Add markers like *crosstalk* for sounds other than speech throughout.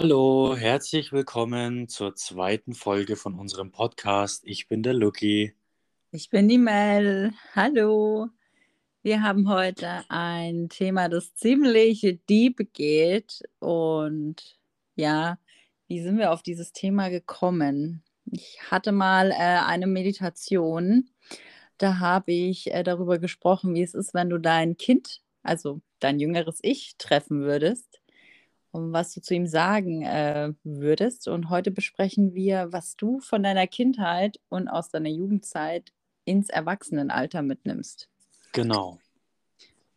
Hallo, herzlich willkommen zur zweiten Folge von unserem Podcast. Ich bin der Lucky. Ich bin die Mel. Hallo. Wir haben heute ein Thema, das ziemlich deep geht. Und ja, wie sind wir auf dieses Thema gekommen? Ich hatte mal äh, eine Meditation. Da habe ich äh, darüber gesprochen, wie es ist, wenn du dein Kind, also dein jüngeres Ich, treffen würdest und was du zu ihm sagen äh, würdest. Und heute besprechen wir, was du von deiner Kindheit und aus deiner Jugendzeit ins Erwachsenenalter mitnimmst. Genau.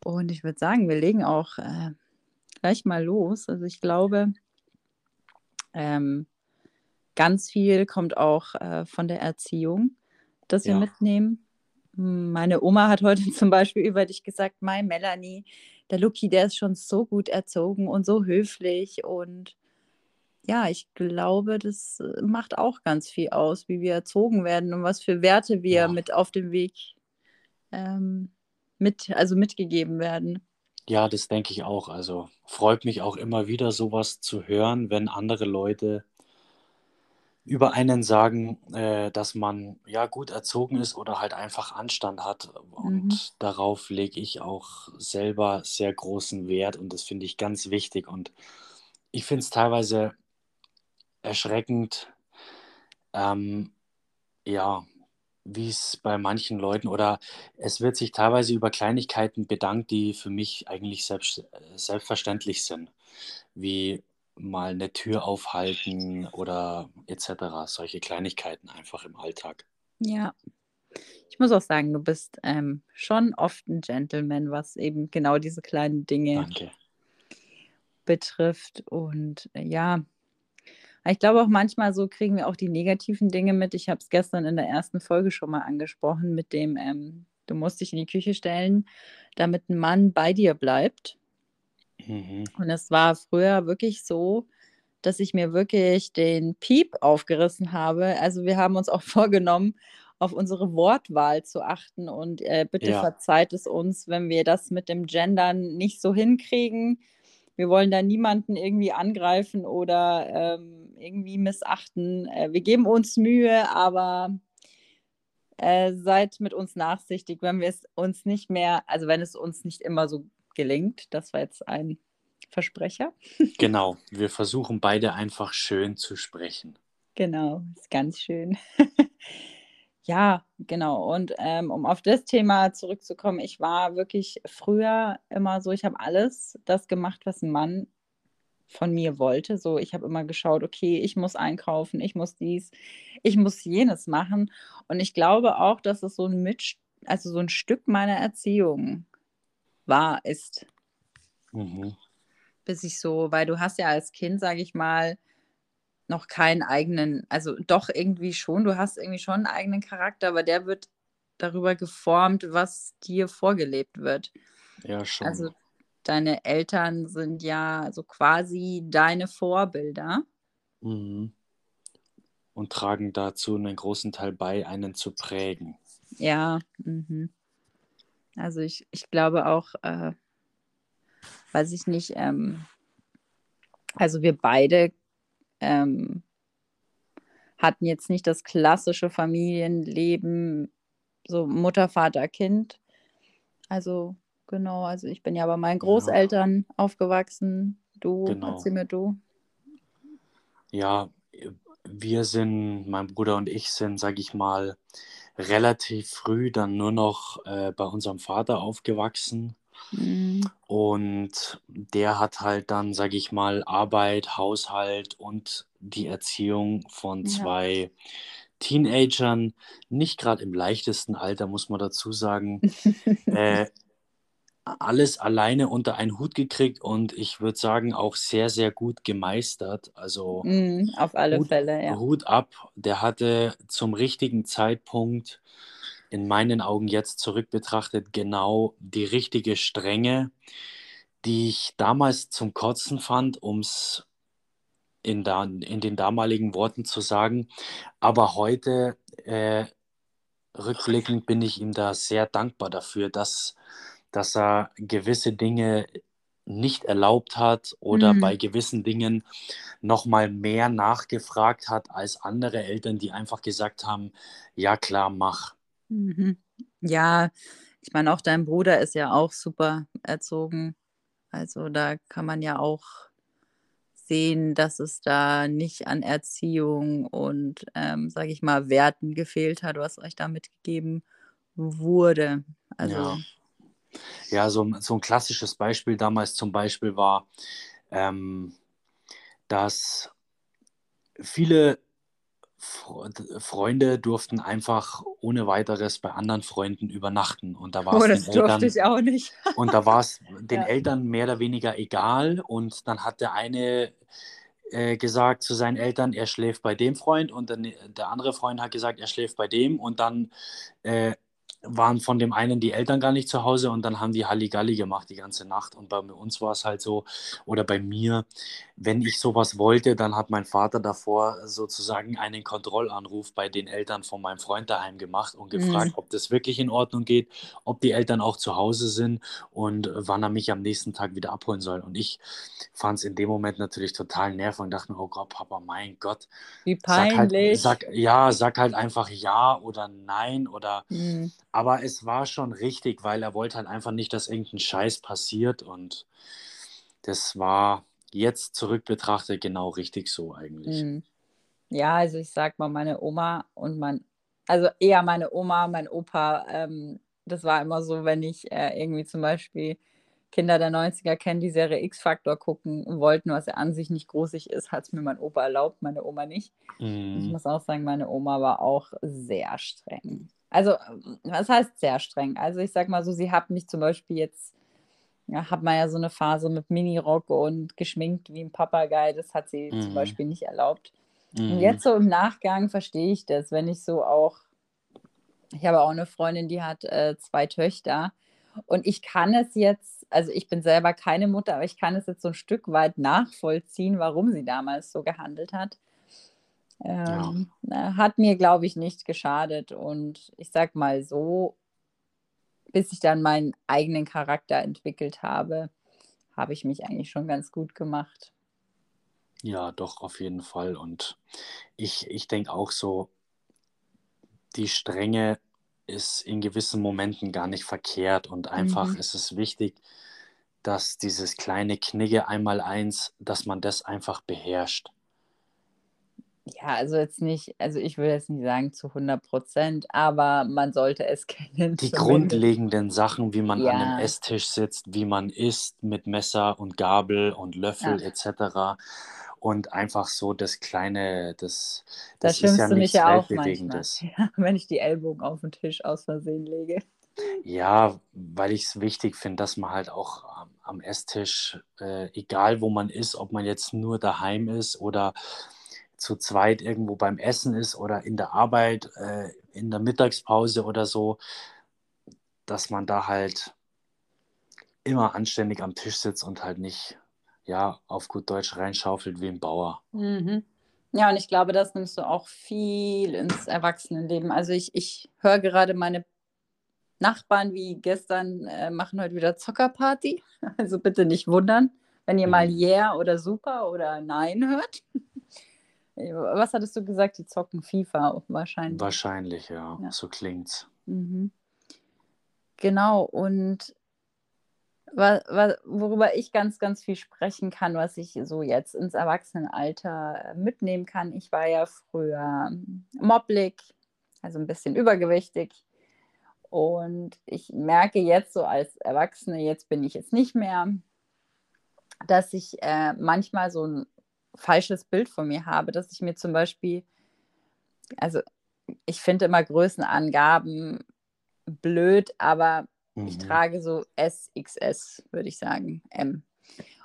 Und ich würde sagen, wir legen auch äh, gleich mal los. Also ich glaube, ähm, ganz viel kommt auch äh, von der Erziehung, das wir ja. mitnehmen. Meine Oma hat heute *laughs* zum Beispiel über dich gesagt, mein Melanie, der Lucky, der ist schon so gut erzogen und so höflich und ja, ich glaube, das äh, macht auch ganz viel aus, wie wir erzogen werden und was für Werte wir ja. mit auf dem Weg ähm, mit, also mitgegeben werden. Ja, das denke ich auch. Also freut mich auch immer wieder, sowas zu hören, wenn andere Leute über einen sagen, äh, dass man ja gut erzogen ist oder halt einfach Anstand hat. Und mhm. darauf lege ich auch selber sehr großen Wert und das finde ich ganz wichtig. Und ich finde es teilweise erschreckend, ähm, ja, wie es bei manchen Leuten oder es wird sich teilweise über Kleinigkeiten bedankt, die für mich eigentlich selbst, selbstverständlich sind, wie mal eine Tür aufhalten oder etc. Solche Kleinigkeiten einfach im Alltag. Ja. Ich muss auch sagen, du bist ähm, schon oft ein Gentleman, was eben genau diese kleinen Dinge Danke. betrifft. Und äh, ja, ich glaube auch manchmal so kriegen wir auch die negativen Dinge mit. Ich habe es gestern in der ersten Folge schon mal angesprochen mit dem, ähm, du musst dich in die Küche stellen, damit ein Mann bei dir bleibt. Mhm. Und es war früher wirklich so, dass ich mir wirklich den Piep aufgerissen habe. Also wir haben uns auch *laughs* vorgenommen, auf unsere Wortwahl zu achten. Und äh, bitte ja. verzeiht es uns, wenn wir das mit dem Gendern nicht so hinkriegen. Wir wollen da niemanden irgendwie angreifen oder ähm, irgendwie missachten. Äh, wir geben uns Mühe, aber äh, seid mit uns nachsichtig, wenn wir es uns nicht mehr, also wenn es uns nicht immer so gelingt. Das war jetzt ein Versprecher. Genau, wir versuchen beide einfach schön zu sprechen. Genau, ist ganz schön. *laughs* ja, genau. Und ähm, um auf das Thema zurückzukommen, ich war wirklich früher immer so, ich habe alles das gemacht, was ein Mann von mir wollte. So, ich habe immer geschaut, okay, ich muss einkaufen, ich muss dies, ich muss jenes machen. Und ich glaube auch, dass es so ein Mit, also so ein Stück meiner Erziehung war, ist. Mhm. Bis ich so, weil du hast ja als Kind, sage ich mal, noch keinen eigenen, also doch irgendwie schon, du hast irgendwie schon einen eigenen Charakter, aber der wird darüber geformt, was dir vorgelebt wird. Ja, schon. Also deine Eltern sind ja so quasi deine Vorbilder. Mhm. Und tragen dazu einen großen Teil bei, einen zu prägen. Ja, mhm. Also ich, ich glaube auch, äh, weiß ich nicht, ähm, also wir beide ähm, hatten jetzt nicht das klassische Familienleben, so Mutter, Vater, Kind. Also genau, also ich bin ja bei meinen Großeltern ja. aufgewachsen. Du, genau. erzähl mir du. Ja, wir sind, mein Bruder und ich sind, sag ich mal, relativ früh dann nur noch äh, bei unserem Vater aufgewachsen. Mhm. Und der hat halt dann, sage ich mal, Arbeit, Haushalt und die Erziehung von Ja. zwei Teenagern, nicht gerade im leichtesten Alter, muss man dazu sagen, *laughs* äh, alles alleine unter einen Hut gekriegt und ich würde sagen auch sehr, sehr gut gemeistert. Also Mhm, auf alle Hut, Fälle, ja. Hut ab, der hatte zum richtigen Zeitpunkt in meinen Augen jetzt zurück betrachtet genau die richtige Strenge, die ich damals zum Kotzen fand, um es in, in den damaligen Worten zu sagen. Aber heute, äh, rückblickend, bin ich ihm da sehr dankbar dafür, dass, dass er gewisse Dinge nicht erlaubt hat oder Mhm. bei gewissen Dingen noch mal mehr nachgefragt hat als andere Eltern, die einfach gesagt haben: „Ja klar, mach.“ Mhm. Ja, ich meine, auch dein Bruder ist ja auch super erzogen. Also, da kann man ja auch sehen, dass es da nicht an Erziehung und, ähm, sage ich mal, Werten gefehlt hat, was euch da mitgegeben wurde. Also Ja, so 'n so 'n klassisches Beispiel damals zum Beispiel war, ähm, dass viele Freund Freunde durften einfach ohne Weiteres bei anderen Freunden übernachten und da Oh, war's den das durfte Eltern ich auch nicht. *laughs* und da war's den Ja. Eltern mehr oder weniger egal und dann hat der eine, äh, gesagt zu seinen Eltern, er schläft bei dem Freund und der ne der andere Freund hat gesagt, er schläft bei dem und dann, äh, waren von dem einen die Eltern gar nicht zu Hause und dann haben die Halligalli gemacht die ganze Nacht und bei uns war's halt so oder bei mir, wenn ich so was wollte, dann hat mein Vater davor sozusagen einen Kontrollanruf bei den Eltern von meinem Freund daheim gemacht und gefragt, Mhm. ob das wirklich in Ordnung geht, ob die Eltern auch zu Hause sind und wann er mich am nächsten Tag wieder abholen soll. Und ich fand's in dem Moment natürlich total nervig und dachte mir: „Oh Gott, Papa, mein Gott, Wie sag halt peinlich. sag ja, sag halt einfach ja oder nein oder“ Mhm. Aber es war schon richtig, weil er wollte halt einfach nicht, dass irgend 'n Scheiß passiert und das war jetzt zurück betrachtet genau richtig so eigentlich. Mhm. Ja, also, ich sage mal, meine Oma und mein also, eher meine Oma, mein Opa, ähm, das war immer so, wenn ich, äh, irgendwie zum Beispiel Kinder der 90er kennen, die Serie X-Factor gucken wollten, was ja an sich nicht großig ist, hat's mir mein Opa erlaubt, meine Oma nicht. Ich Mhm. muss auch sagen, meine Oma war auch sehr streng. Also, was heißt sehr streng? Also, ich sage mal so, sie hat mich zum Beispiel jetzt ja, hat man ja so 'ne Phase mit Minirock und geschminkt wie 'n Papagei, das hat sie zum Mhm. Beispiel nicht erlaubt. Und Mhm. jetzt so im Nachgang verstehe ich das, wenn ich so auch ich habe auch 'ne Freundin, die hat, äh, 2 Töchter und ich kann es jetzt also, ich bin selber keine Mutter, aber ich kann es jetzt so 'n Stück weit nachvollziehen, warum sie damals so gehandelt hat. Ja. Ähm, äh, hat mir, glaube ich, nicht geschadet und ich sage mal so bis ich dann meinen eigenen Charakter entwickelt habe, habe ich mich eigentlich schon ganz gut gemacht. Ja, doch, auf jeden Fall und ich ich denke auch so die Strenge ist in gewissen Momenten gar nicht verkehrt und einfach Mhm. ist es wichtig, dass dieses kleine Knigge Einmaleins dass man das einfach beherrscht. Ja, also, jetzt nicht also, ich würde jetzt nicht sagen zu 100 %, aber man sollte es *laughs* kennen Die zumindest. grundlegenden Sachen, wie man an 'nem Ja. Esstisch sitzt, wie man isst mit Messer und Gabel und Ja. Löffel et cetera und einfach so das kleine das Da das ist ja schimpfst du mich nichts ja auch manchmal, Weltbewegendes. *laughs* ja, wenn ich die Ellbogen auf 'n Tisch aus Versehen lege. Ja, weil ich's wichtig finde, dass man halt auch am am Esstisch, äh, egal wo man ist, ob man jetzt nur daheim ist oder zu zweit irgendwo beim Essen ist oder in der Arbeit, äh, in der Mittagspause oder so dass man da halt immer anständig am Tisch sitzt und halt nicht, ja, auf gut Deutsch reinschaufelt wie 'n Bauer. Mhm. Ja, und ich glaube, das nimmst du auch viel ins Erwachsenenleben. Also, ich ich höre gerade meine Nachbarn wie gestern, äh, machen heute wieder Zockerparty. *laughs* Also, bitte nicht wundern, wenn ihr mal Mhm. „Yeah“ oder „Super“ oder „Nein“ hört. Äh, was hattest du gesagt? Die zocken FIFA wahrscheinlich. Wahrscheinlich, ja, Ja. so klingt's. Mhm. Genau und worüber ich ganz, ganz viel sprechen kann, was ich so jetzt ins Erwachsenenalter, äh, mitnehmen kann. Ich war ja früher moppelig, also, 'n bisschen übergewichtig und ich merke jetzt so als Erwachsene, jetzt bin ich es nicht mehr dass ich, äh, manchmal so 'n falsches Bild von mir habe, dass ich mir zum Beispiel also, ich finde immer Größenangaben blöd, aber ich Mhm. trage so S, XS, würde ich sagen, M.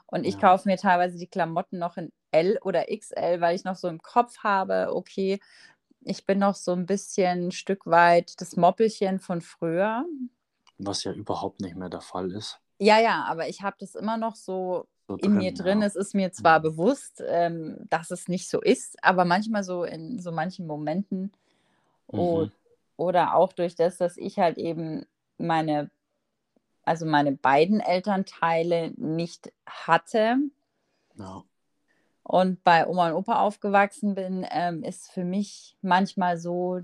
Und ich Ja. kaufe mir teilweise die Klamotten noch in L oder XL, weil ich noch so im Kopf habe: „Okay, ich bin noch so 'n bisschen Stück weit das Moppelchen von früher.“ Was ja überhaupt nicht mehr der Fall ist. Ja, ja, aber ich habe das immer noch so So in mir drin, ja. Es ist mir zwar bewusst, ähm, dass es nicht so ist, aber manchmal so in so manchen Momenten o Mhm. oder auch durch das, dass ich halt eben meine also meine beiden Elternteile nicht hatte Ja. und bei Oma und Opa aufgewachsen bin, ähm, ist für mich manchmal so,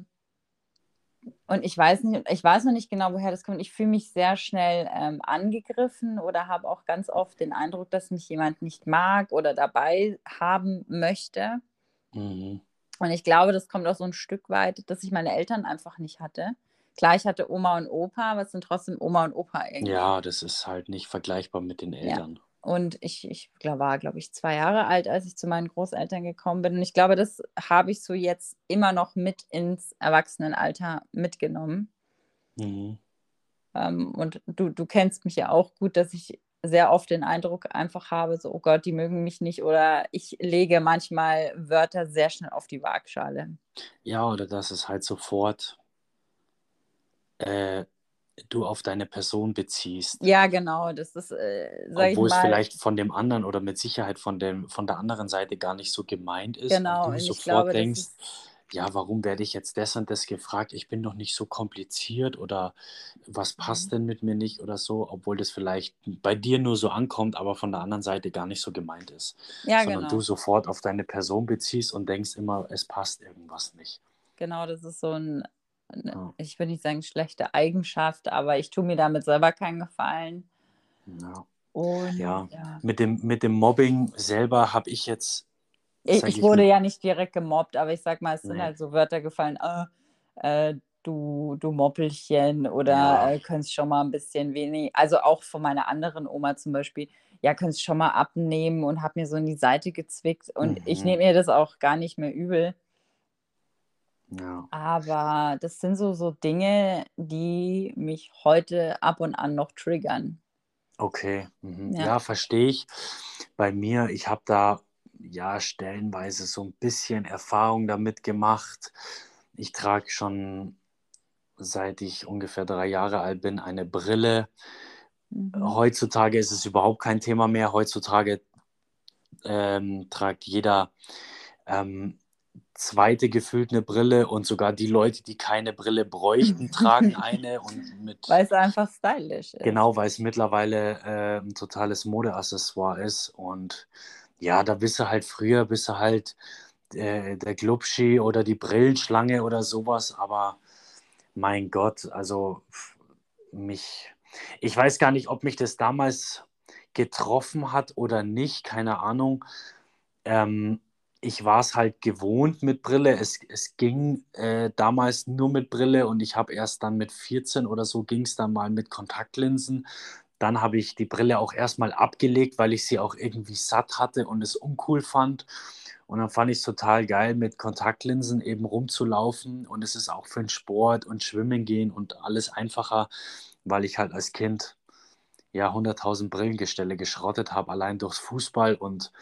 und ich weiß nicht, ich weiß noch nicht genau, woher das kommt. Ich fühle mich sehr schnell ähm, angegriffen oder habe auch ganz oft den Eindruck, dass mich jemand nicht mag oder dabei haben möchte. Mhm. Und ich glaube, das kommt auch so ein Stück weit, dass ich meine Eltern einfach nicht hatte. Klar, ich hatte Oma und Opa, aber es sind trotzdem Oma und Opa irgendwie. Ja, das ist halt nicht vergleichbar mit den Eltern. Und ich, ich glaub, war, glaube ich, zwei Jahre alt, als ich zu meinen Großeltern gekommen bin. Und ich glaube, das habe ich so jetzt immer noch mit ins Erwachsenenalter mitgenommen. Mhm. Ähm, und du, du kennst mich ja auch gut, dass ich sehr oft den Eindruck einfach habe, so, oh Gott, die mögen mich nicht. Oder ich lege manchmal Wörter sehr schnell auf die Waagschale. Ja, oder dass es halt sofort äh, du auf deine Person beziehst. Ja, genau. Das ist, äh, sag ich Obwohl es mal, vielleicht von dem anderen oder mit Sicherheit von, dem, von der anderen Seite gar nicht so gemeint ist. genau. Und Und du ich sofort glaube, das denkst, ist, ja, warum werde ich jetzt das und das gefragt? Ich bin doch nicht so kompliziert oder was passt Mhm. denn mit mir nicht oder so, obwohl das vielleicht bei dir nur so ankommt, aber von der anderen Seite gar nicht so gemeint ist. ja, Sondern du genau. sofort auf deine Person beziehst und denkst immer, es passt irgendwas nicht. Genau, das ist so ein, Ja. ich würde nicht sagen schlechte Eigenschaft, aber ich tue mir damit selber keinen Gefallen. Ja. Und Ja. ja. Mit dem, mit dem Mobbing selber habe ich jetzt, Ich, ich ich wurde mal, ja nicht direkt gemobbt, aber ich sag mal, es sind nee, halt so Wörter gefallen, äh, äh, du, du Moppelchen oder ja, äh, könntest schon mal ein bisschen wenig, also auch von meiner anderen Oma zum Beispiel, ja, könntest schon mal abnehmen und hab mir so in die Seite gezwickt und ich mhm, nehme mir das auch gar nicht mehr übel. Ja, Aber das sind so, so Dinge, die mich heute ab und an noch triggern. okay, mhm. Ja. ja, verstehe ich. Bei mir, ich habe da ja stellenweise so ein bisschen Erfahrung damit gemacht. Ich trage schon seit ich ungefähr drei Jahre alt bin eine Brille. Mhm. Heutzutage ist es überhaupt kein Thema mehr. Heutzutage ähm, tragt jeder ähm, zweite gefühlt eine Brille und sogar die Leute, die keine Brille bräuchten, tragen *laughs* eine und mit Weil es einfach stylisch ist. genau, weil es mittlerweile äh, ein totales Modeaccessoire ist und ja, da bist du halt früher, bist du halt äh, der Glubschi oder die Brillenschlange oder sowas, aber mein Gott, also mich, ich weiß gar nicht, ob mich das damals getroffen hat oder nicht, keine Ahnung. Ähm, ich war es halt gewohnt mit Brille. Es, es ging äh, damals nur mit Brille und ich habe erst dann mit 14 oder so ging es dann mal mit Kontaktlinsen. Dann habe ich die Brille auch erstmal abgelegt, weil ich sie auch irgendwie satt hatte und es uncool fand. Und dann fand ich es total geil, mit Kontaktlinsen eben rumzulaufen. Und es ist auch für den Sport und Schwimmen gehen und alles einfacher, weil ich halt als Kind ja 100.000 Brillengestelle geschrottet habe, allein durchs Fußball. Und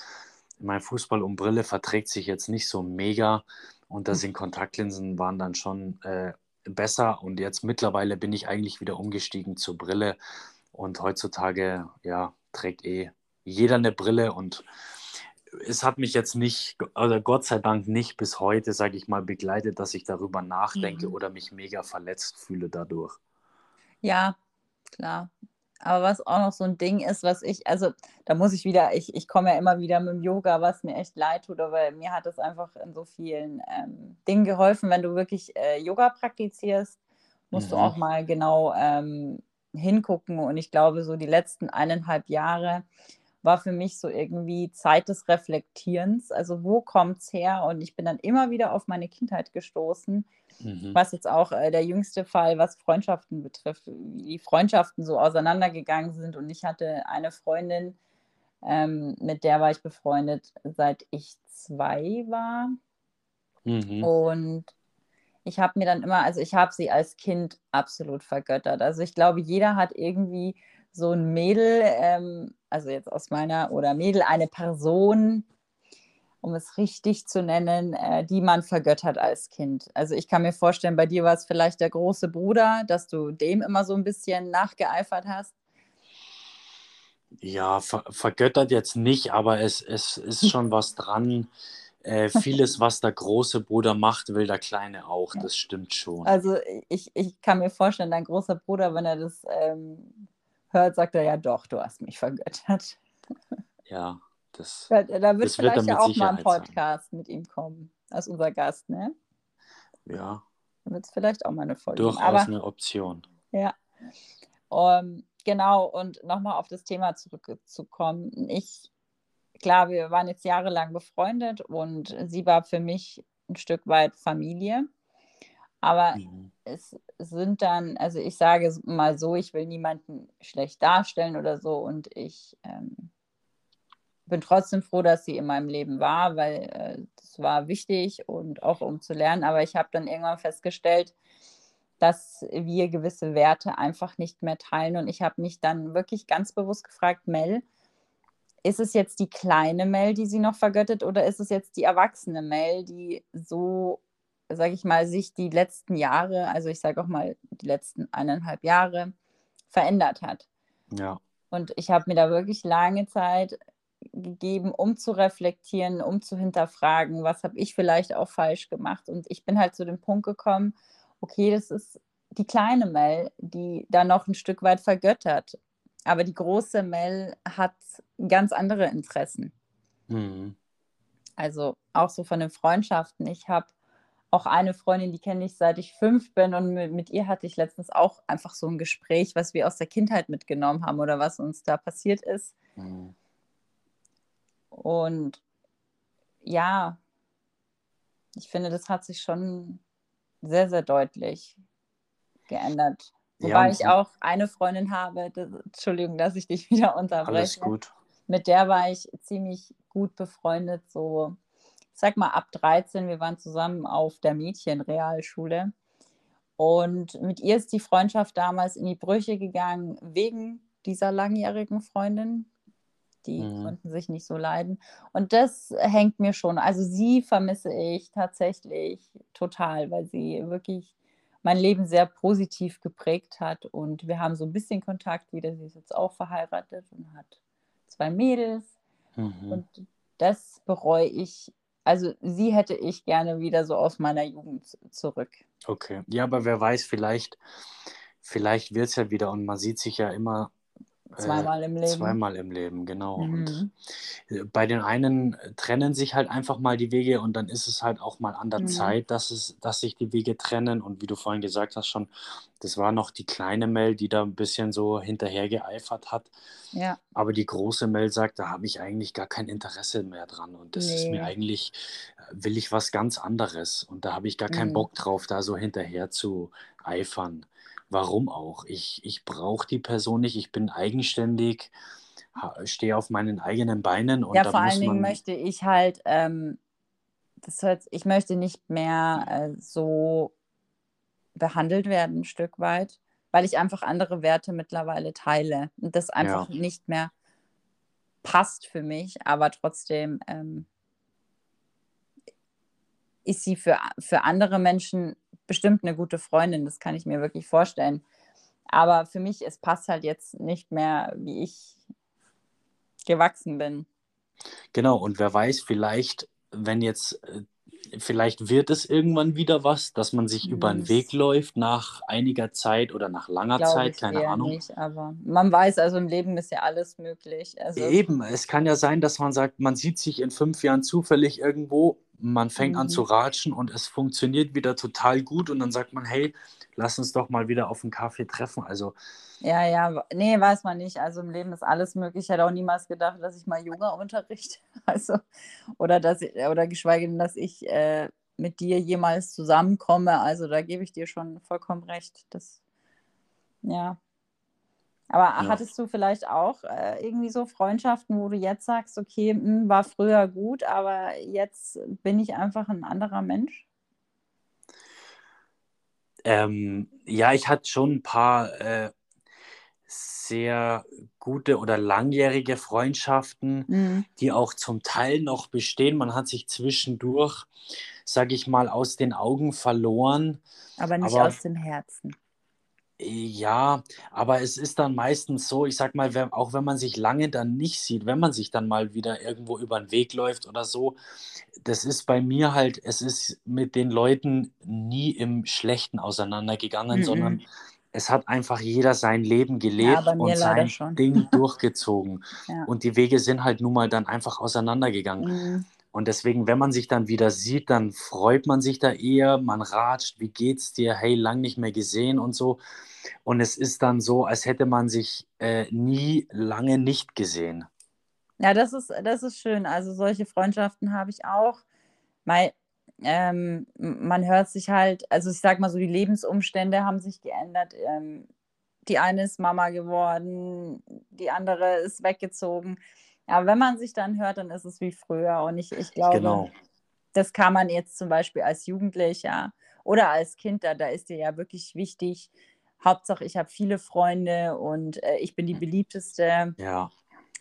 mein Fußball und Brille verträgt sich jetzt nicht so mega. Und da sind Kontaktlinsen waren dann schon äh, besser. Und jetzt mittlerweile bin ich eigentlich wieder umgestiegen zur Brille. Und heutzutage, ja, trägt eh jeder eine Brille. Und es hat mich jetzt nicht, oder Gott sei Dank nicht bis heute, sage ich mal, begleitet, dass ich darüber nachdenke Mhm. oder mich mega verletzt fühle dadurch. Ja, klar. Aber was auch noch so ein Ding ist, was ich, also da muss ich wieder, ich, ich komme ja immer wieder mit dem Yoga, was mir echt leid tut, aber mir hat es einfach in so vielen ähm, Dingen geholfen. Wenn du wirklich äh, Yoga praktizierst, musst du Mhm. auch mal genau ähm, hingucken. Und ich glaube, so die letzten eineinhalb Jahre war für mich so irgendwie Zeit des Reflektierens. Also wo kommt es her? Und ich bin dann immer wieder auf meine Kindheit gestoßen, Mhm. was jetzt auch äh, der jüngste Fall, was Freundschaften betrifft, wie die Freundschaften so auseinandergegangen sind. Und ich hatte eine Freundin, ähm, mit der war ich befreundet, seit ich zwei war. Mhm. Und ich habe mir dann immer, also ich habe sie als Kind absolut vergöttert. Also ich glaube, jeder hat irgendwie so ein Mädel, ähm, also jetzt aus meiner, oder Mädel, eine Person, um es richtig zu nennen, äh, die man vergöttert als Kind. Also ich kann mir vorstellen, bei dir war es vielleicht der große Bruder, dass du dem immer so ein bisschen nachgeeifert hast. Ja, ver vergöttert jetzt nicht, aber es, es ist schon was dran. Äh, vieles, was der große Bruder macht, will der Kleine auch. Ja. Das stimmt schon. Also ich, ich kann mir vorstellen, dein großer Bruder, wenn er das ähm, hört, sagt er ja doch, du hast mich vergöttert. Ja, das, Da, da wird das wird vielleicht ja mit auch mal ein Sicherheit. Podcast mit ihm kommen, als unser Gast, ne? Ja, Da wird es vielleicht auch mal eine Folge durchaus Aber eine Option. Ja. Ähm, genau, und nochmal auf das Thema zurückzukommen. Ich, klar, wir waren jetzt jahrelang befreundet und sie war für mich ein Stück weit Familie. Aber Mhm. es sind dann, also ich sage es mal so, ich will niemanden schlecht darstellen oder so und ich ähm, bin trotzdem froh, dass sie in meinem Leben war, weil äh, das war wichtig und auch um zu lernen. Aber ich habe dann irgendwann festgestellt, dass wir gewisse Werte einfach nicht mehr teilen. Und ich habe mich dann wirklich ganz bewusst gefragt, Mel, ist es jetzt die kleine Mel, die sie noch vergöttet, oder ist es jetzt die erwachsene Mel, die so, sage ich mal, sich die letzten Jahre, also ich sage auch mal die letzten eineinhalb Jahre, verändert hat? Ja, Und ich habe mir da wirklich lange Zeit gegeben, um zu reflektieren, um zu hinterfragen, was habe ich vielleicht auch falsch gemacht. Und ich bin halt zu dem Punkt gekommen, okay, das ist die kleine Mel, die da noch ein Stück weit vergöttert. Aber die große Mel hat ganz andere Interessen. mhm. Also auch so von den Freundschaften. Ich habe auch eine Freundin, die kenne ich seit ich fünf bin und mit, mit ihr hatte ich letztens auch einfach so ein Gespräch, was wir aus der Kindheit mitgenommen haben oder was uns da passiert ist. Mhm. Und ja, ich finde, das hat sich schon sehr, sehr deutlich geändert. Ja, Wobei und- ich auch eine Freundin habe, das, Entschuldigung, dass ich dich *laughs* wieder alles unterbreche. gut. Mit der war ich ziemlich gut befreundet, so, sag mal ab 13. Wir waren zusammen auf der Mädchenrealschule. Und mit ihr ist die Freundschaft damals in die Brüche gegangen, wegen dieser langjährigen Freundin. Die Mhm. konnten sich nicht so leiden. Und das hängt mir schon. Also sie vermisse ich tatsächlich total, weil sie wirklich mein Leben sehr positiv geprägt hat. Und wir haben so ein bisschen Kontakt wieder. Sie ist jetzt auch verheiratet und hat zwei Mädels. Mhm. Und das bereue ich. Also sie hätte ich gerne wieder so aus meiner Jugend zurück. Okay. Ja, aber wer weiß, vielleicht, vielleicht wird es ja wieder und man sieht sich ja immer Zweimal im Leben. zweimal im Leben, genau. Und Mhm. äh, bei den einen trennen sich halt einfach mal die Wege und dann ist es halt auch mal an der Mhm. Zeit, dass, es, dass sich die Wege trennen. Und wie du vorhin gesagt hast schon, das war noch die kleine Mel, die da ein bisschen so hinterher geeifert hat. Ja, Aber die große Mel sagt, da habe ich eigentlich gar kein Interesse mehr dran. Und das ist mir Nee. eigentlich, äh, will ich was ganz anderes. Und da habe ich gar keinen Mhm. Bock drauf, da so hinterher zu eifern. Warum auch? Ich, ich brauche die Person nicht, ich bin eigenständig, stehe auf meinen eigenen Beinen und ja vor allen Dingen möchte ich halt, ähm, das hört, ich möchte nicht mehr äh, so behandelt werden, ein Stück weit, weil ich einfach andere Werte mittlerweile teile und das einfach nicht mehr passt für mich, aber trotzdem ähm, ist sie für, für andere Menschen bestimmt eine gute Freundin, das kann ich mir wirklich vorstellen. Aber für mich, es passt halt jetzt nicht mehr, wie ich gewachsen bin. Genau, und wer weiß, vielleicht, wenn jetzt, äh, vielleicht wird es irgendwann wieder was, dass man sich über den Weg läuft nach einiger Zeit oder nach langer Glaube Zeit, keine Ahnung. nicht, aber man weiß, also im Leben ist ja alles möglich. Also, Eben, es kann ja sein, dass man sagt, man sieht sich in fünf Jahren zufällig irgendwo, man fängt an Mhm. zu ratschen und es funktioniert wieder total gut und dann sagt man, hey, lass uns doch mal wieder auf einen Kaffee treffen. Also, ja, ja, nee, weiß man nicht. Also im Leben ist alles möglich. Ich hätte auch niemals gedacht, dass ich mal Yoga unterrichte. *laughs* Also, oder dass ich, oder geschweige denn, dass ich äh, mit dir jemals zusammenkomme. Also da gebe ich dir schon vollkommen recht. Das, ja. Aber Ja. hattest du vielleicht auch äh, irgendwie so Freundschaften, wo du jetzt sagst, okay, hm, war früher gut, aber jetzt bin ich einfach ein anderer Mensch? ähm, ja, ich hatte schon ein paar äh, sehr gute oder langjährige Freundschaften. Mhm. die auch zum Teil noch bestehen. Man hat sich zwischendurch, sage ich mal, aus den Augen verloren. Aber nicht Aber- aus dem Herzen. Ja, aber es ist dann meistens so, ich sag mal, wenn, auch wenn man sich lange dann nicht sieht, wenn man sich dann mal wieder irgendwo über den Weg läuft oder so, das ist bei mir halt, es ist mit den Leuten nie im Schlechten auseinandergegangen, Mhm. sondern es hat einfach jeder sein Leben Ja, gelebt bei mir und leider sein schon. Ding *laughs* durchgezogen. Ja. Und die Wege sind halt nun mal dann einfach auseinandergegangen. Mhm. Und deswegen, wenn man sich dann wieder sieht, dann freut man sich da eher, man ratscht, wie geht's dir? Hey, lang nicht mehr gesehen und so. Und es ist dann so, als hätte man sich äh, nie lange nicht gesehen. Ja, das ist, das ist schön. Also solche Freundschaften habe ich auch. Weil ähm, man hört sich halt, also ich sag mal so, die Lebensumstände haben sich geändert. Ähm, die eine ist Mama geworden, die andere ist weggezogen. Aber wenn man sich dann hört, dann ist es wie früher. Und ich, ich glaube, Genau. das kann man jetzt zum Beispiel als Jugendlicher oder als Kind, da, da ist dir ja wirklich wichtig. Hauptsache, ich habe viele Freunde und äh, ich bin die beliebteste. Ja,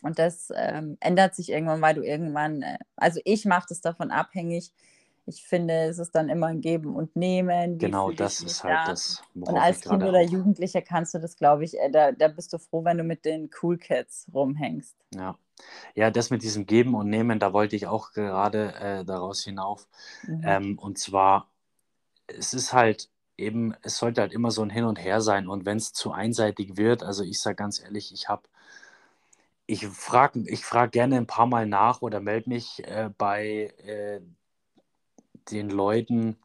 Und das ähm, ändert sich irgendwann, weil du irgendwann, äh, also ich mache das davon abhängig. Ich finde, es ist dann immer ein Geben und Nehmen. genau das ist halt da. das, Und als Kind oder. Jugendlicher kannst du das, glaube ich, äh, da, da bist du froh, wenn du mit den Cool Kids rumhängst. Ja. Ja, das mit diesem Geben und Nehmen, da wollte ich auch gerade äh, daraus hinauf. Mhm. Ähm, und zwar, es ist halt eben, es sollte halt immer so ein Hin und Her sein. Und wenn es zu einseitig wird, also ich sage ganz ehrlich, ich habe, ich frage ich frag gerne ein paar Mal nach oder melde mich äh, bei äh, den Leuten,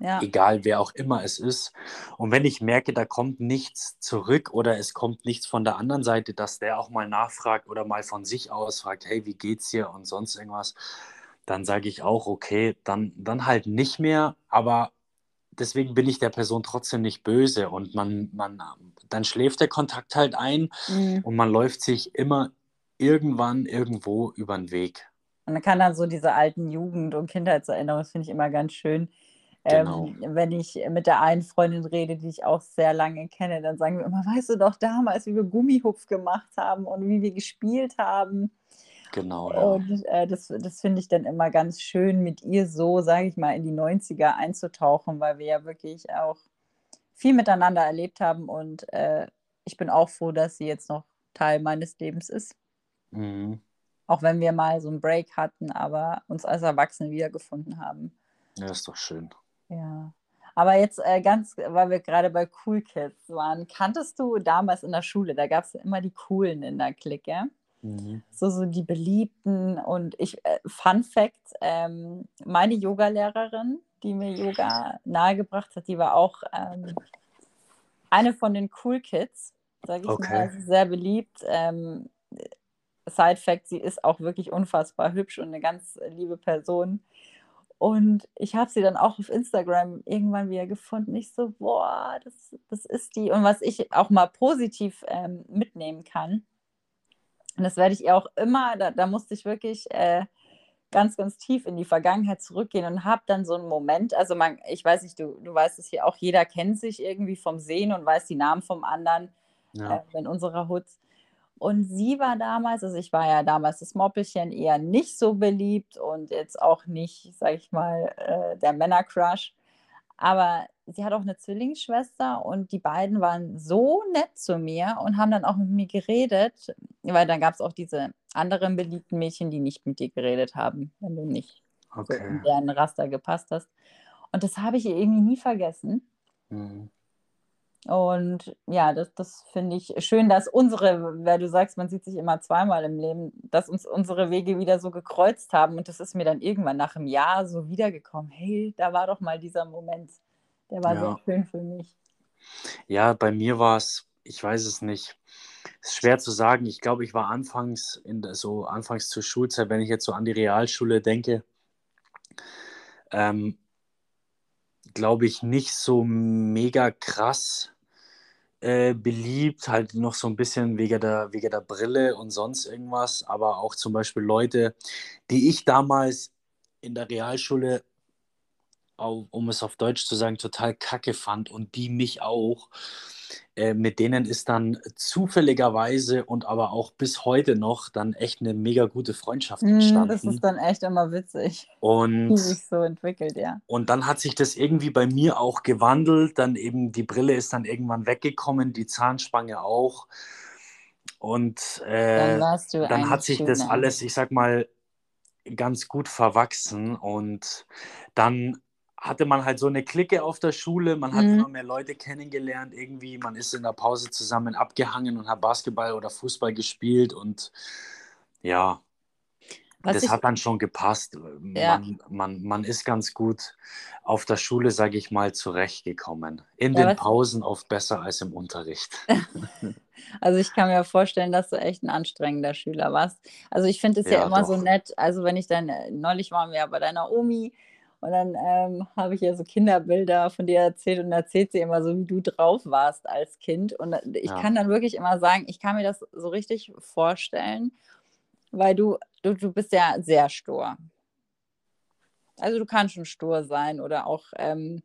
Ja, egal wer auch immer es ist. Und wenn ich merke, da kommt nichts zurück oder es kommt nichts von der anderen Seite, dass der auch mal nachfragt oder mal von sich aus fragt, hey, wie geht's dir und sonst irgendwas, dann sage ich auch, okay, dann, dann halt nicht mehr, aber deswegen bin ich der Person trotzdem nicht böse und man, man, dann schläft der Kontakt halt ein mhm. und man läuft sich immer irgendwann irgendwo über den Weg. Und man kann dann so diese alten Jugend- und Kindheitserinnerungen, das finde ich immer ganz schön. Genau. Ähm, wenn ich mit der einen Freundin rede, die ich auch sehr lange kenne, dann sagen wir immer, weißt du doch damals, wie wir Gummihupf gemacht haben und wie wir gespielt haben. Genau, ja. Und äh, das, das finde ich dann immer ganz schön, mit ihr so, sage ich mal, in die 90er einzutauchen, weil wir ja wirklich auch viel miteinander erlebt haben. Und äh, ich bin auch froh, dass sie jetzt noch Teil meines Lebens ist. Mhm. Auch wenn wir mal so einen Break hatten, aber uns als Erwachsene wiedergefunden haben. Ja, ist doch schön. Ja. Aber jetzt äh, ganz, weil wir gerade bei Cool Kids waren, kanntest du damals in der Schule, da gab es immer die Coolen in der Clique, Mhm. so, so die Beliebten und ich, äh, Fun Fact, ähm, meine Yoga-Lehrerin, die mir Yoga nahegebracht hat, die war auch ähm, eine von den Cool Kids, sage ich Okay. mal, sehr beliebt. Ähm, Side Fact, sie ist auch wirklich unfassbar hübsch und eine ganz liebe Person. Und ich habe sie dann auch auf Instagram irgendwann wieder gefunden. Ich so, boah, das, das ist die. Und was ich auch mal positiv ähm, mitnehmen kann, und das werde ich ihr auch immer, da, da musste ich wirklich äh, ganz, ganz tief in die Vergangenheit zurückgehen und habe dann so einen Moment, also man, ich weiß nicht, du, du weißt es hier auch, jeder kennt sich irgendwie vom Sehen und weiß die Namen vom anderen Ja. äh, in unserer Hut. Und sie war damals, also ich war ja damals das Moppelchen eher nicht so beliebt und jetzt auch nicht, sag ich mal, äh, der Männercrush. Aber sie hat auch eine Zwillingsschwester und die beiden waren so nett zu mir und haben dann auch mit mir geredet, weil dann gab es auch diese anderen beliebten Mädchen, die nicht mit dir geredet haben, wenn du nicht so in Okay. deren Raster gepasst hast. Und das habe ich irgendwie nie vergessen. Mhm. Und ja, das, das finde ich schön, dass unsere, weil du sagst, man sieht sich immer zweimal im Leben, dass uns unsere Wege wieder so gekreuzt haben. Und das ist mir dann irgendwann nach einem Jahr so wiedergekommen. Hey, da war doch mal dieser Moment. Der war Ja. sehr schön für mich. Ja, bei mir war es, ich weiß es nicht. Es ist schwer zu sagen. Ich glaube, ich war anfangs in der, so anfangs zur Schulzeit, wenn ich jetzt so an die Realschule denke, ähm, glaube ich, nicht so mega krass äh, beliebt, halt noch so ein bisschen wegen der, wegen der Brille und sonst irgendwas, aber auch zum Beispiel Leute, die ich damals in der Realschule, um es auf Deutsch zu sagen, total kacke fand und die mich auch. Äh, mit denen ist dann zufälligerweise und aber auch bis heute noch dann echt eine mega gute Freundschaft Das entstanden. ist dann echt immer witzig, wie Und sich so entwickelt, ja. und dann hat sich das irgendwie bei mir auch gewandelt. Dann eben die Brille ist dann irgendwann weggekommen, die Zahnspange auch. Und Dann äh, dann ein hat sich das alles, ich sag mal, ganz gut verwachsen. Und dann hatte man halt so eine Clique auf der Schule, man hat Mhm. immer mehr Leute kennengelernt irgendwie, man ist in der Pause zusammen abgehangen und hat Basketball oder Fußball gespielt und ja, Was das ich, hat dann schon gepasst. ja, Man, man, man ist ganz gut auf der Schule, sage ich mal, zurechtgekommen. In ja, den Pausen oft besser als im Unterricht. *laughs* also ich kann mir vorstellen, dass du echt ein anstrengender Schüler warst. Also ich finde es ja Ja, immer so doch. nett, also wenn ich dann, äh, neulich waren wir ja bei deiner Omi und dann ähm, habe ich ihr so Kinderbilder von dir erzählt und erzählt sie immer so, wie du drauf warst als Kind. Und äh, ich Ja, kann dann wirklich immer sagen, ich kann mir das so richtig vorstellen, weil du, du, du bist ja sehr stur. Also du kannst schon stur sein oder auch, ähm,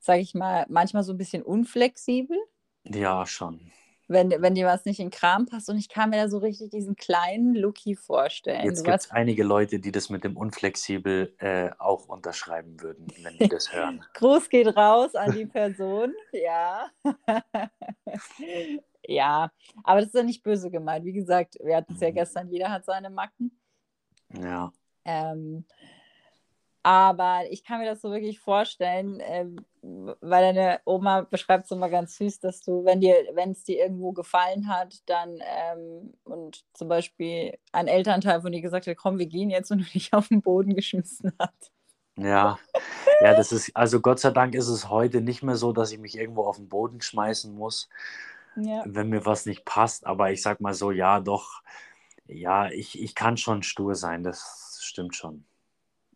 sage ich mal, manchmal so ein bisschen unflexibel, ja, schon. Wenn, wenn dir was nicht in den Kram passt. Und ich kann mir da so richtig diesen kleinen Lucky vorstellen. Jetzt gibt es einige Leute, die das mit dem unflexibel äh, auch unterschreiben würden, wenn die das hören. *laughs* Gruß geht raus an die Person. Ja. *laughs* ja, aber das ist ja nicht böse gemeint. Wie gesagt, wir hatten es ja Mhm. gestern, jeder hat seine Macken. Ja, Ähm, aber ich kann mir das so wirklich vorstellen, ähm, weil deine Oma beschreibt es immer ganz süß, dass du, wenn dir, wenn es dir irgendwo gefallen hat, dann ähm, und zum Beispiel ein Elternteil von dir gesagt hat, komm, wir gehen jetzt und du dich auf den Boden geschmissen hat. ja, ja, das ist, also Gott sei Dank ist es heute nicht mehr so, dass ich mich irgendwo auf den Boden schmeißen muss, Ja. wenn mir was nicht passt. Aber ich sag mal so, ja, doch, ja, ich, ich kann schon stur sein, das stimmt schon.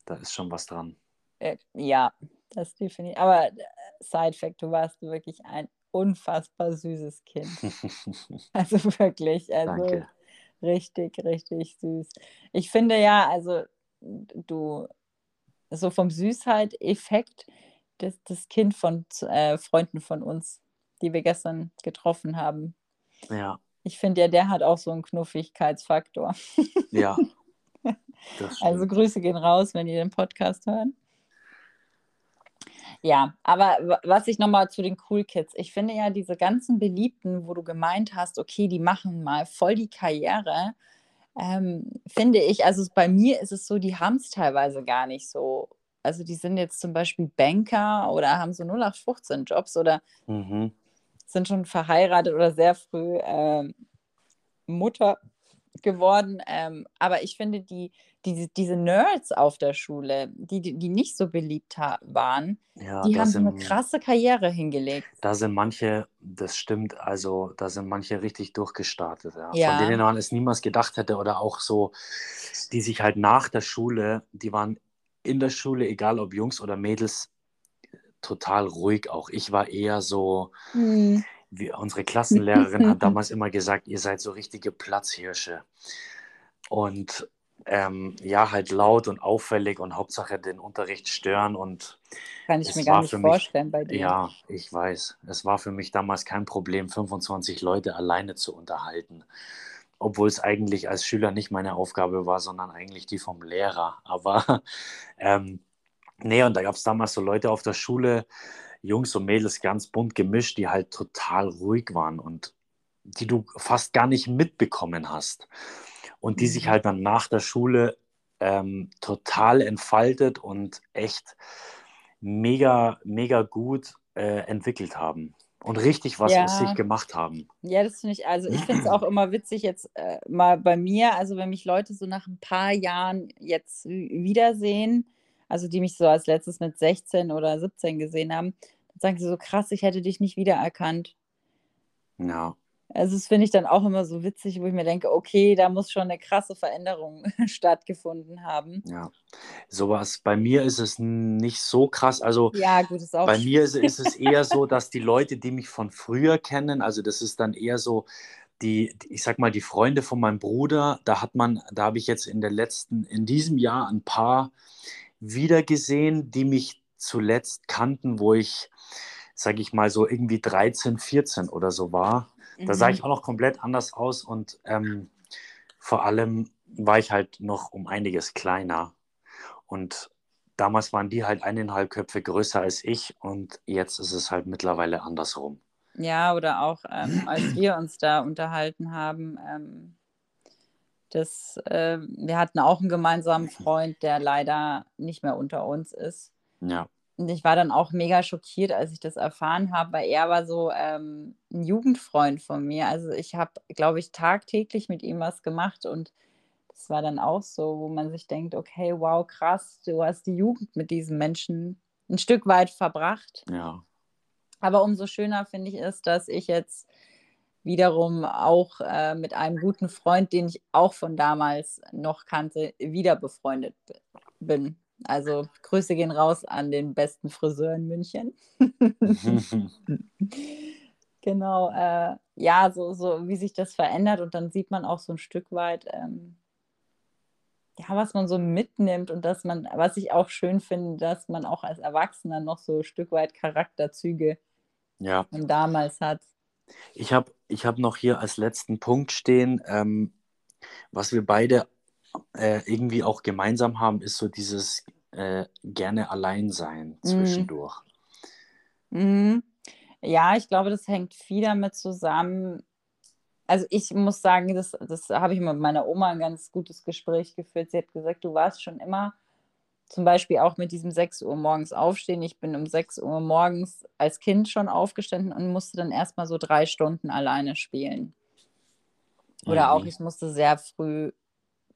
Da ist schon was dran. Äh, ja, das definitiv. Aber äh, Side Fact, du warst wirklich ein unfassbar süßes Kind. *laughs* Also wirklich, also Danke. richtig, richtig süß. Ich finde ja, also du, so vom Süßheit-Effekt, das, das Kind von äh, Freunden von uns, die wir gestern getroffen haben. Ja, Ich finde ja, der hat auch so einen Knuffigkeitsfaktor. ja, *laughs* Also. Grüße gehen raus, wenn ihr den Podcast hören. Ja, aber wa- was ich nochmal zu den Cool Kids, ich finde ja diese ganzen Beliebten, wo du gemeint hast, okay, die machen mal voll die Karriere, ähm, finde ich, also bei mir ist es so, die haben es teilweise gar nicht so. Also die sind jetzt zum Beispiel Banker oder haben so 0815 Jobs oder Mhm. sind schon verheiratet oder sehr früh ähm, Mutter geworden. Ähm, aber ich finde, die, die, diese Nerds auf der Schule, die, die, nicht so beliebt waren, Ja, die haben so eine sind, krasse Karriere hingelegt. da sind manche, das stimmt, also da sind manche richtig durchgestartet, ja. Von Ja, denen man es niemals gedacht hätte oder auch so, die sich halt nach der Schule, die waren in der Schule, egal ob Jungs oder Mädels, total ruhig auch. Ich war eher so, hm. Wie unsere Klassenlehrerin hat *laughs* damals immer gesagt, ihr seid so richtige Platzhirsche. Und ähm, ja, halt laut und auffällig und Hauptsache den Unterricht stören. Und kann ich mir gar nicht für mich, vorstellen bei dir. ja, ich weiß, es war für mich damals kein Problem, 25 Leute alleine zu unterhalten. Obwohl es eigentlich als Schüler nicht meine Aufgabe war, sondern eigentlich die vom Lehrer. Aber *laughs* ähm, nee, und da gab es damals so Leute auf der Schule, Jungs und Mädels ganz bunt gemischt, die halt total ruhig waren und die du fast gar nicht mitbekommen hast. Und die sich Mhm. halt dann nach der Schule ähm, total entfaltet und echt mega, mega gut äh, entwickelt haben und richtig was aus sich Ja, gemacht haben. ja, das finde ich, also ich finde es *clears throat* auch immer witzig jetzt äh, mal bei mir, also wenn mich Leute so nach ein paar Jahren jetzt wi- wiedersehen, also die mich so als letztes mit 16 oder 17 gesehen haben, sagen sie so krass, ich hätte dich nicht wiedererkannt. Ja, Also das finde ich dann auch immer so witzig, wo ich mir denke, okay, da muss schon eine krasse Veränderung *laughs* stattgefunden haben. ja. Sowas, bei mir ist es nicht so krass. Also Ja, gut, ist auch bei mir ist, ist es eher so, *laughs* dass die Leute, die mich von früher kennen, also das ist dann eher so, die, die- ich sag mal, die Freunde von meinem Bruder, da hat man, da habe ich jetzt in der letzten, in diesem Jahr ein paar wiedergesehen, die mich zuletzt kannten, wo ich, sage ich mal, so irgendwie 13, 14 oder so war. Da sah Mhm. ich auch noch komplett anders aus und ähm, vor allem war ich halt noch um einiges kleiner. Und damals waren die halt eineinhalb Köpfe größer als ich und jetzt ist es halt mittlerweile andersrum. Ja, oder auch ähm, als wir uns da unterhalten haben, ähm, das, äh, wir hatten auch einen gemeinsamen Freund, der leider nicht mehr unter uns ist. Ja. Und ich war dann auch mega schockiert, als ich das erfahren habe, weil er war so ähm, ein Jugendfreund von mir. Also ich habe, glaube ich, tagtäglich mit ihm was gemacht und das war dann auch so, wo man sich denkt, okay, wow, krass, du hast die Jugend mit diesem Menschen ein Stück weit verbracht. Ja. Aber umso schöner finde ich es, dass ich jetzt wiederum auch äh, mit einem guten Freund, den ich auch von damals noch kannte, wieder befreundet bin. Also Grüße gehen raus an den besten Friseur in München. *laughs* genau, äh, ja, so, so wie sich das verändert und dann sieht man auch so ein Stück weit, ähm, ja, was man so mitnimmt und dass man, was ich auch schön finde, dass man auch als Erwachsener noch so ein Stück weit Charakterzüge ja. von damals hat. Ich habe ich hab noch hier als letzten Punkt stehen, ähm, was wir beide äh, irgendwie auch gemeinsam haben, ist so dieses äh, gerne allein sein Mhm. zwischendurch. Mhm. Ja, ich glaube, das hängt viel damit zusammen. Also ich muss sagen, das, das habe ich mit meiner Oma ein ganz gutes Gespräch geführt. Sie hat gesagt, du warst schon immer, zum Beispiel auch mit diesem 6 Uhr morgens aufstehen. Ich bin um 6 Uhr morgens als Kind schon aufgestanden und musste dann erstmal so drei Stunden alleine spielen. Oder auch, Mhm. ich musste sehr früh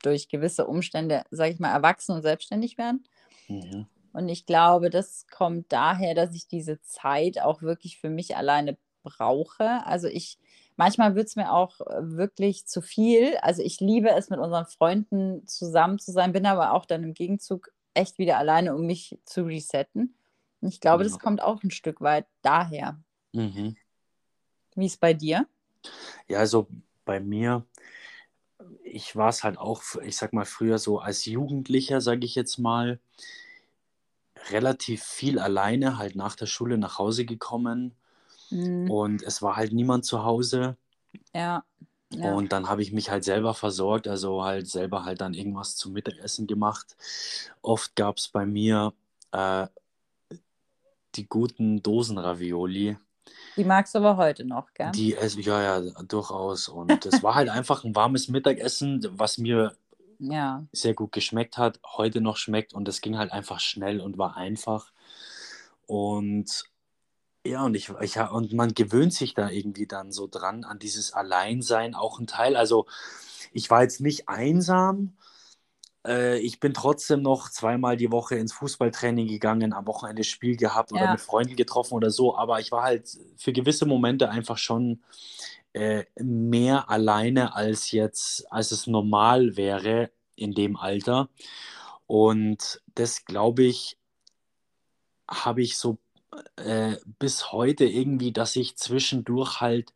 durch gewisse Umstände, sage ich mal, erwachsen und selbstständig werden. Mhm. Und ich glaube, das kommt daher, dass ich diese Zeit auch wirklich für mich alleine brauche. Also ich, manchmal wird es mir auch äh, wirklich zu viel. Also ich liebe es, mit unseren Freunden zusammen zu sein, bin aber auch dann im Gegenzug echt wieder alleine, um mich zu resetten. Und ich glaube, Ja. das kommt auch ein Stück weit daher. Mhm. Wie ist bei dir? Ja, also bei mir, ich war es halt auch, ich sag mal, früher so als Jugendlicher, sage ich jetzt mal, relativ viel alleine, halt nach der Schule nach Hause gekommen Hm, und es war halt niemand zu Hause ja, ja. und dann habe ich mich halt selber versorgt, also halt selber halt dann irgendwas zum Mittagessen gemacht. Oft gab es bei mir äh, die guten Dosenravioli. Die magst du aber heute noch, gell? Die ja, ja, durchaus. Und es war halt einfach ein warmes Mittagessen, was mir Ja, sehr gut geschmeckt hat, heute noch schmeckt und es ging halt einfach schnell und war einfach. Und ja, und ich, ich und man gewöhnt sich da irgendwie dann so dran an dieses Alleinsein auch ein Teil. Also ich war jetzt nicht einsam. Äh, ich bin trotzdem noch zweimal die Woche ins Fußballtraining gegangen, am Wochenende Spiel gehabt oder Ja. mit Freunden getroffen oder so. Aber ich war halt für gewisse Momente einfach schon äh, mehr alleine als jetzt, als es normal wäre in dem Alter. Und das, glaube ich, habe ich so äh, bis heute irgendwie, dass ich zwischendurch halt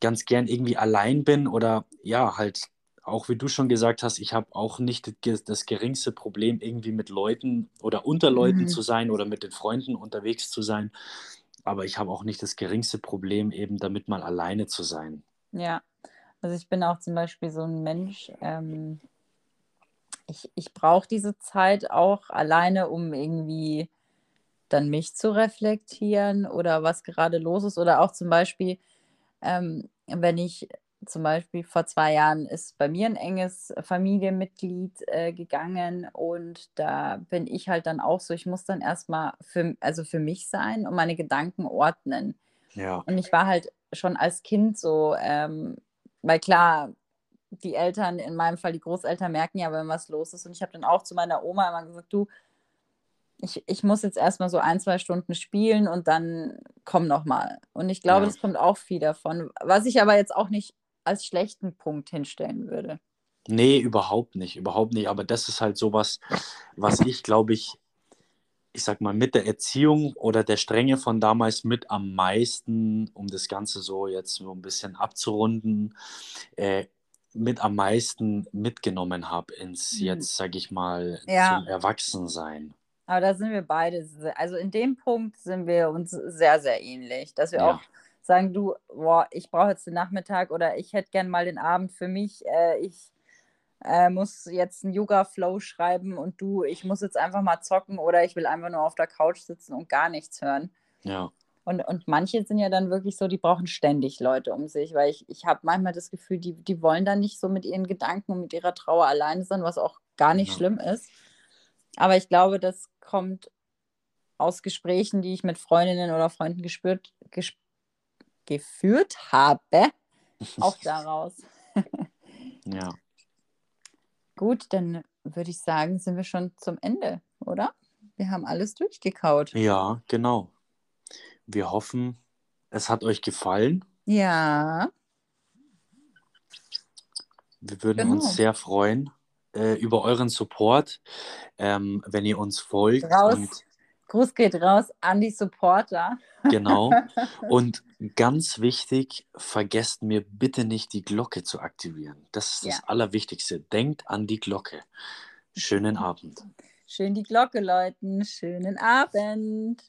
ganz gern irgendwie allein bin oder ja, halt auch wie du schon gesagt hast, ich habe auch nicht das, geringste Problem, irgendwie mit Leuten oder unter Leuten Mhm. zu sein oder mit den Freunden unterwegs zu sein. Aber ich habe auch nicht das geringste Problem, eben damit mal alleine zu sein. Ja, also ich bin auch zum Beispiel so ein Mensch, ähm, ich, ich brauche diese Zeit auch alleine, um irgendwie dann mich zu reflektieren oder was gerade los ist. Oder auch zum Beispiel, ähm, wenn ich zum Beispiel vor zwei Jahren ist bei mir ein enges Familienmitglied äh, gegangen und da bin ich halt dann auch so, ich muss dann erstmal für, also für mich sein und meine Gedanken ordnen. Ja, Und ich war halt schon als Kind so, ähm, weil klar, die Eltern, in meinem Fall die Großeltern, merken ja, wenn was los ist. Und ich habe dann auch zu meiner Oma immer gesagt, du, ich, ich muss jetzt erstmal so ein, zwei Stunden spielen und dann komm noch mal. Und ich glaube, Ja. das kommt auch viel davon. Was ich aber jetzt auch nicht als schlechten Punkt hinstellen würde. nee, überhaupt nicht, überhaupt nicht. Aber das ist halt sowas, was ich, glaube ich, ich sag mal, mit der Erziehung oder der Strenge von damals mit am meisten, um das Ganze so jetzt so ein bisschen abzurunden, äh, mit am meisten mitgenommen habe ins Mhm. jetzt, sag ich mal, Ja. zum Erwachsensein. Aber da sind wir beide, also in dem Punkt sind wir uns sehr, sehr ähnlich, dass wir Ja. auch sagen, du, boah, ich brauche jetzt den Nachmittag oder ich hätte gern mal den Abend für mich, äh, ich äh, muss jetzt einen Yoga-Flow schreiben und du, ich muss jetzt einfach mal zocken oder ich will einfach nur auf der Couch sitzen und gar nichts hören. Ja, Und, und manche sind ja dann wirklich so, die brauchen ständig Leute um sich, weil ich, ich habe manchmal das Gefühl, die, die wollen dann nicht so mit ihren Gedanken und mit ihrer Trauer alleine sein, was auch gar nicht Ja. schlimm ist. Aber ich glaube, das kommt aus Gesprächen, die ich mit Freundinnen oder Freunden gespürt, ges geführt habe, *laughs* auch daraus. *laughs* Ja. Gut, dann würde ich sagen, sind wir schon zum Ende, oder? Wir haben alles durchgekaut. Ja, genau. Wir hoffen, es hat euch gefallen. Ja, Wir würden Genau. uns sehr freuen äh, über euren Support, ähm, wenn ihr uns folgt. Raus. Und Gruß geht raus an die Supporter. Genau. *laughs* Und ganz wichtig, vergesst mir bitte nicht, die Glocke zu aktivieren. Das ist das Ja. Allerwichtigste. Denkt an die Glocke. Schönen *laughs* Abend. Schön die Glocke läuten. Schönen Abend.